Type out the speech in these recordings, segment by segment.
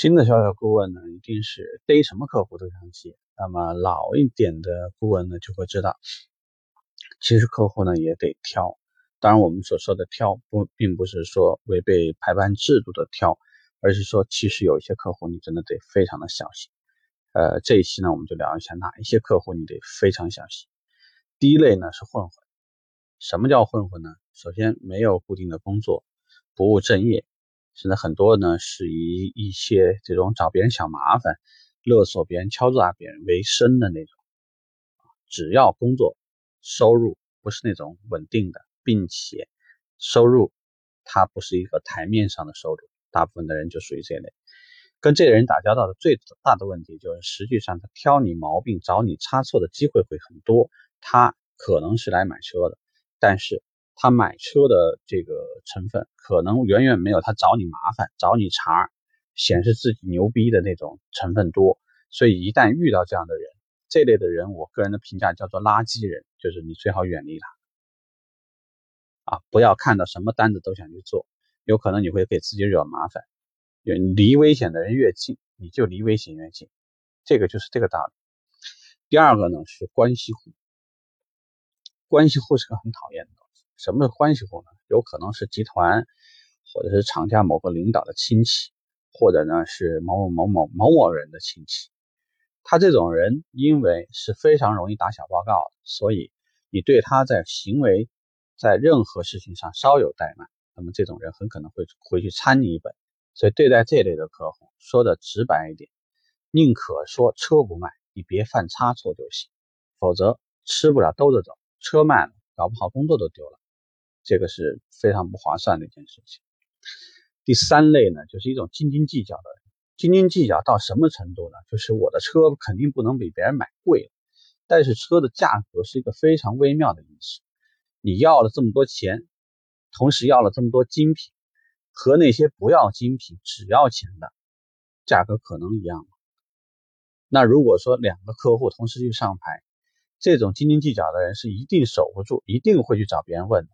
新的销售顾问呢，一定是逮什么客户都想接。那么老一点的顾问呢，就会知道，其实客户呢也得挑。当然，我们所说的挑不，并不是说违背排班制度的挑，而是说，其实有一些客户你真的得非常的小心。呃，这一期呢，我们就聊一下哪一些客户你得非常小心。第一类呢是混混。什么叫混混呢？首先没有固定的工作，不务正业。现在很多呢是以一些这种找别人小麻烦、勒索别人、敲诈别人为生的那种，只要工作收入不是那种稳定的，并且收入它不是一个台面上的收入，大部分的人就属于这类。跟这类人打交道的最大的问题就是，实际上他挑你毛病、找你差错的机会会很多。他可能是来买车的，但是。他买车的这个成分可能远远没有他找你麻烦、找你茬、显示自己牛逼的那种成分多，所以一旦遇到这样的人，这类的人，我个人的评价叫做垃圾人，就是你最好远离他，啊，不要看到什么单子都想去做，有可能你会给自己惹麻烦。离危险的人越近，你就离危险越近，这个就是这个道理。第二个呢是关系户，关系户是个很讨厌的。什么是关系户呢？有可能是集团，或者是厂家某个领导的亲戚，或者呢是某某某某某某人的亲戚。他这种人因为是非常容易打小报告，所以你对他在行为，在任何事情上稍有怠慢，那么这种人很可能会回去参你一本。所以对待这类的客户，说的直白一点，宁可说车不卖，你别犯差错就行，否则吃不了兜着走，车卖了，搞不好工作都丢了。这个是非常不划算的一件事情。第三类呢，就是一种斤斤计较的人。斤斤计较到什么程度呢？就是我的车肯定不能比别人买贵，但是车的价格是一个非常微妙的因素。你要了这么多钱，同时要了这么多精品，和那些不要精品只要钱的价格可能一样吗？那如果说两个客户同时去上牌，这种斤斤计较的人是一定守不住，一定会去找别人问的。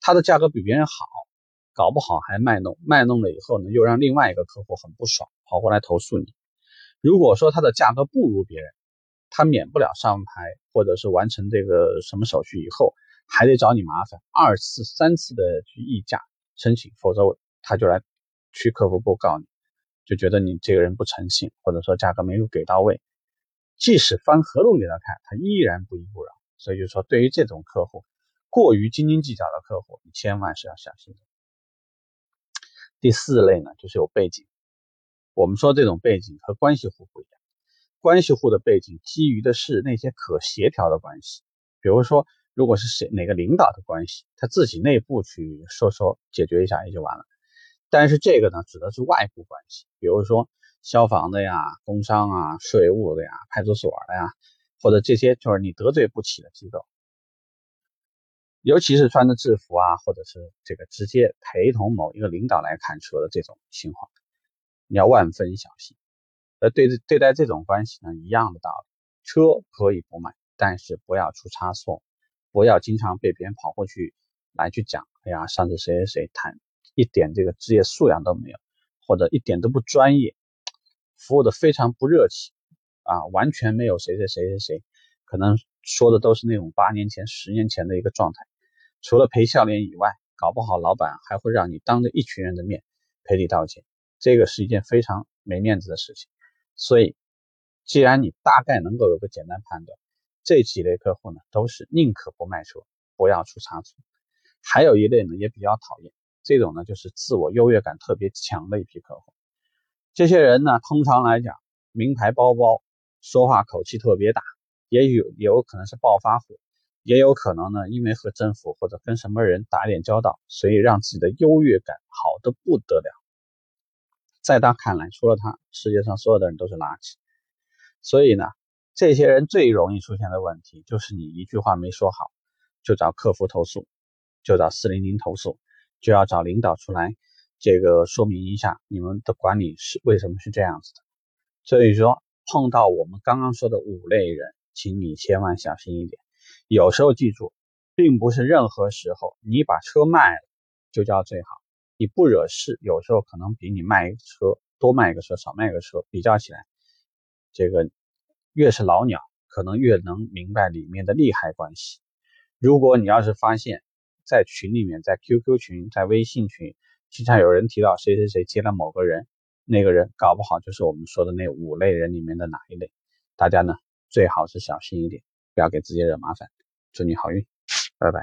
他的价格比别人好，搞不好还卖弄，卖弄了以后呢，又让另外一个客户很不爽，跑过来投诉你。如果说他的价格不如别人，他免不了上牌，或者是完成这个什么手续以后，还得找你麻烦，二次、三次的去议价申请，否则他就来去客服部告你，就觉得你这个人不诚信，或者说价格没有给到位。即使翻合同给他看，他依然不依不饶。所以就说，对于这种客户。过于斤斤计较的客户，你千万是要小心的。第四类呢，就是有背景。我们说这种背景和关系户不一样，关系户的背景基于的是那些可协调的关系，比如说，如果是谁哪个领导的关系，他自己内部去说说解决一下也就完了。但是这个呢，指的是外部关系，比如说消防的呀、工商啊、税务的呀、派出所的呀，或者这些就是你得罪不起的机构。尤其是穿着制服啊，或者是这个直接陪同某一个领导来看车的这种情况，你要万分小心。而，对对待这种关系呢，一样的道理，车可以不买，但是不要出差错，不要经常被别人跑过去来去讲，哎呀，上次谁谁谁谈一点这个职业素养都没有，或者一点都不专业，服务的非常不热情啊，完全没有谁谁谁谁谁，可能说的都是那种八年前、十年前的一个状态。除了赔笑脸以外，搞不好老板还会让你当着一群人的面赔礼道歉，这个是一件非常没面子的事情。所以，既然你大概能够有个简单判断，这几类客户呢，都是宁可不卖车，不要出差错。还有一类呢，也比较讨厌，这种呢就是自我优越感特别强的一批客户。这些人呢，通常来讲，名牌包包，说话口气特别大，也有也有可能是暴发户。也有可能呢，因为和政府或者跟什么人打点交道，所以让自己的优越感好的不得了。在他看来，除了他，世界上所有的人都是垃圾。所以呢，这些人最容易出现的问题，就是你一句话没说好，就找客服投诉，就找四零零投诉，就要找领导出来这个说明一下你们的管理是为什么是这样子的。所以说，碰到我们刚刚说的五类人，请你千万小心一点。有时候记住，并不是任何时候你把车卖了就叫最好。你不惹事，有时候可能比你卖一个车多卖一个车少卖一个车，比较起来，这个越是老鸟，可能越能明白里面的利害关系。如果你要是发现，在群里面，在 QQ 群、在微信群，经常有人提到谁谁谁接了某个人，那个人搞不好就是我们说的那五类人里面的哪一类，大家呢最好是小心一点，不要给自己惹麻烦。祝你好运，拜拜。